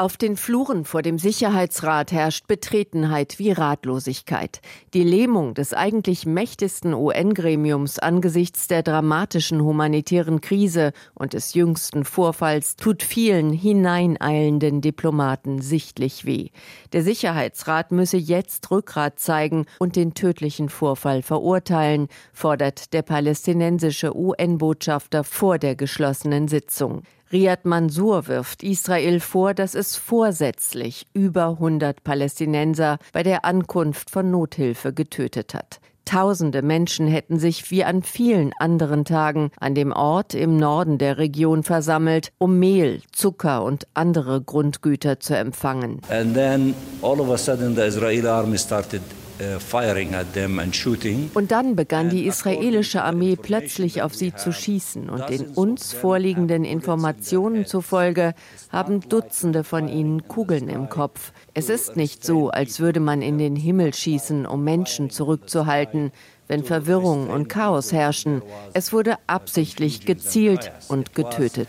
Auf den Fluren vor dem Sicherheitsrat herrscht Betretenheit wie Ratlosigkeit. Die Lähmung des eigentlich mächtigsten UN-Gremiums angesichts der dramatischen humanitären Krise und des jüngsten Vorfalls tut vielen hineineilenden Diplomaten sichtlich weh. Der Sicherheitsrat müsse jetzt Rückgrat zeigen und den tödlichen Vorfall verurteilen, fordert der palästinensische UN-Botschafter vor der geschlossenen Sitzung. Riyad Mansour wirft Israel vor, dass es vorsätzlich über 100 Palästinenser bei der Ankunft von Nothilfe getötet hat. Tausende Menschen hätten sich wie an vielen anderen Tagen an dem Ort im Norden der Region versammelt, um Mehl, Zucker und andere Grundgüter zu empfangen. And then all of a sudden the Israeli army started und dann begann die israelische Armee plötzlich auf sie zu schießen. Und den uns vorliegenden Informationen zufolge haben Dutzende von ihnen Kugeln im Kopf. Es ist nicht so, als würde man in den Himmel schießen, um Menschen zurückzuhalten wenn Verwirrung und Chaos herrschen. Es wurde absichtlich gezielt und getötet.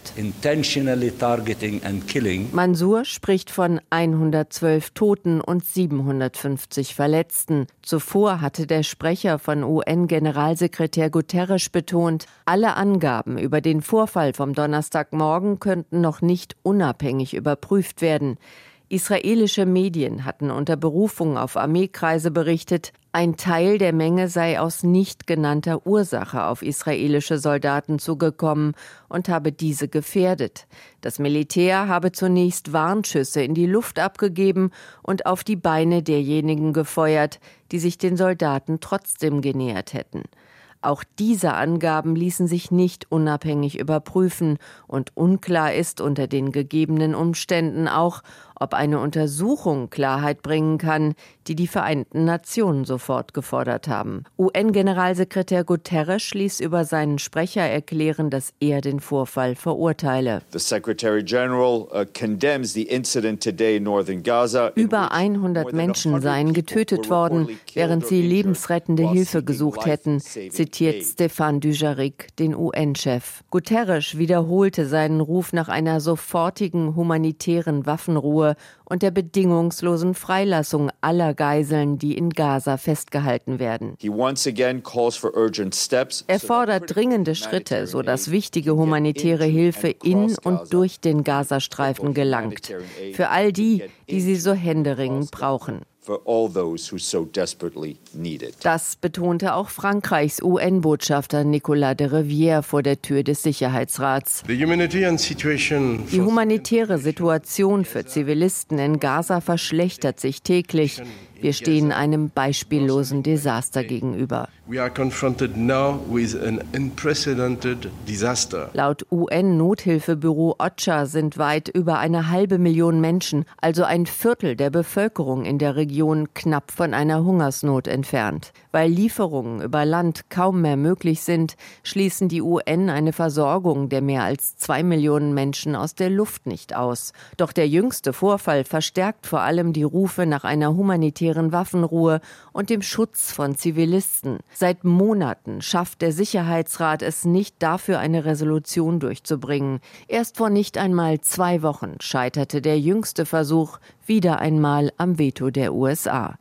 Mansur spricht von 112 Toten und 750 Verletzten. Zuvor hatte der Sprecher von UN-Generalsekretär Guterres betont, alle Angaben über den Vorfall vom Donnerstagmorgen könnten noch nicht unabhängig überprüft werden. Israelische Medien hatten unter Berufung auf Armeekreise berichtet, ein Teil der Menge sei aus nicht genannter Ursache auf israelische Soldaten zugekommen und habe diese gefährdet. Das Militär habe zunächst Warnschüsse in die Luft abgegeben und auf die Beine derjenigen gefeuert, die sich den Soldaten trotzdem genähert hätten. Auch diese Angaben ließen sich nicht unabhängig überprüfen, und unklar ist unter den gegebenen Umständen auch, ob eine Untersuchung Klarheit bringen kann, die die Vereinten Nationen sofort gefordert haben. UN-Generalsekretär Guterres ließ über seinen Sprecher erklären, dass er den Vorfall verurteile. Uh, über 100 Menschen seien getötet worden, während sie lebensrettende Hilfe gesucht hätten, zitiert Stefan Dujarric, den UN-Chef. Guterres wiederholte seinen Ruf nach einer sofortigen humanitären Waffenruhe und der bedingungslosen Freilassung aller Geiseln, die in Gaza festgehalten werden. Er fordert dringende Schritte, sodass wichtige humanitäre Hilfe in und durch den Gazastreifen gelangt. Für all die, die sie so händeringend brauchen. Das betonte auch Frankreichs UN-Botschafter Nicolas de Rivière vor der Tür des Sicherheitsrats. Die humanitäre Situation für Zivilisten in Gaza verschlechtert sich täglich. Wir stehen einem beispiellosen Desaster gegenüber. Laut UN-Nothilfebüro OCHA sind weit über eine halbe Million Menschen, also ein Viertel der Bevölkerung in der Region, knapp von einer Hungersnot entfernt. Weil Lieferungen über Land kaum mehr möglich sind, schließen die UN eine Versorgung der mehr als zwei Millionen Menschen aus der Luft nicht aus. Doch der jüngste Vorfall verstärkt vor allem die Rufe nach einer humanitären Waffenruhe und dem Schutz von Zivilisten. Seit Monaten schafft der Sicherheitsrat es nicht dafür, eine Resolution durchzubringen. Erst vor nicht einmal zwei Wochen scheiterte der jüngste Versuch wieder einmal am Veto der USA.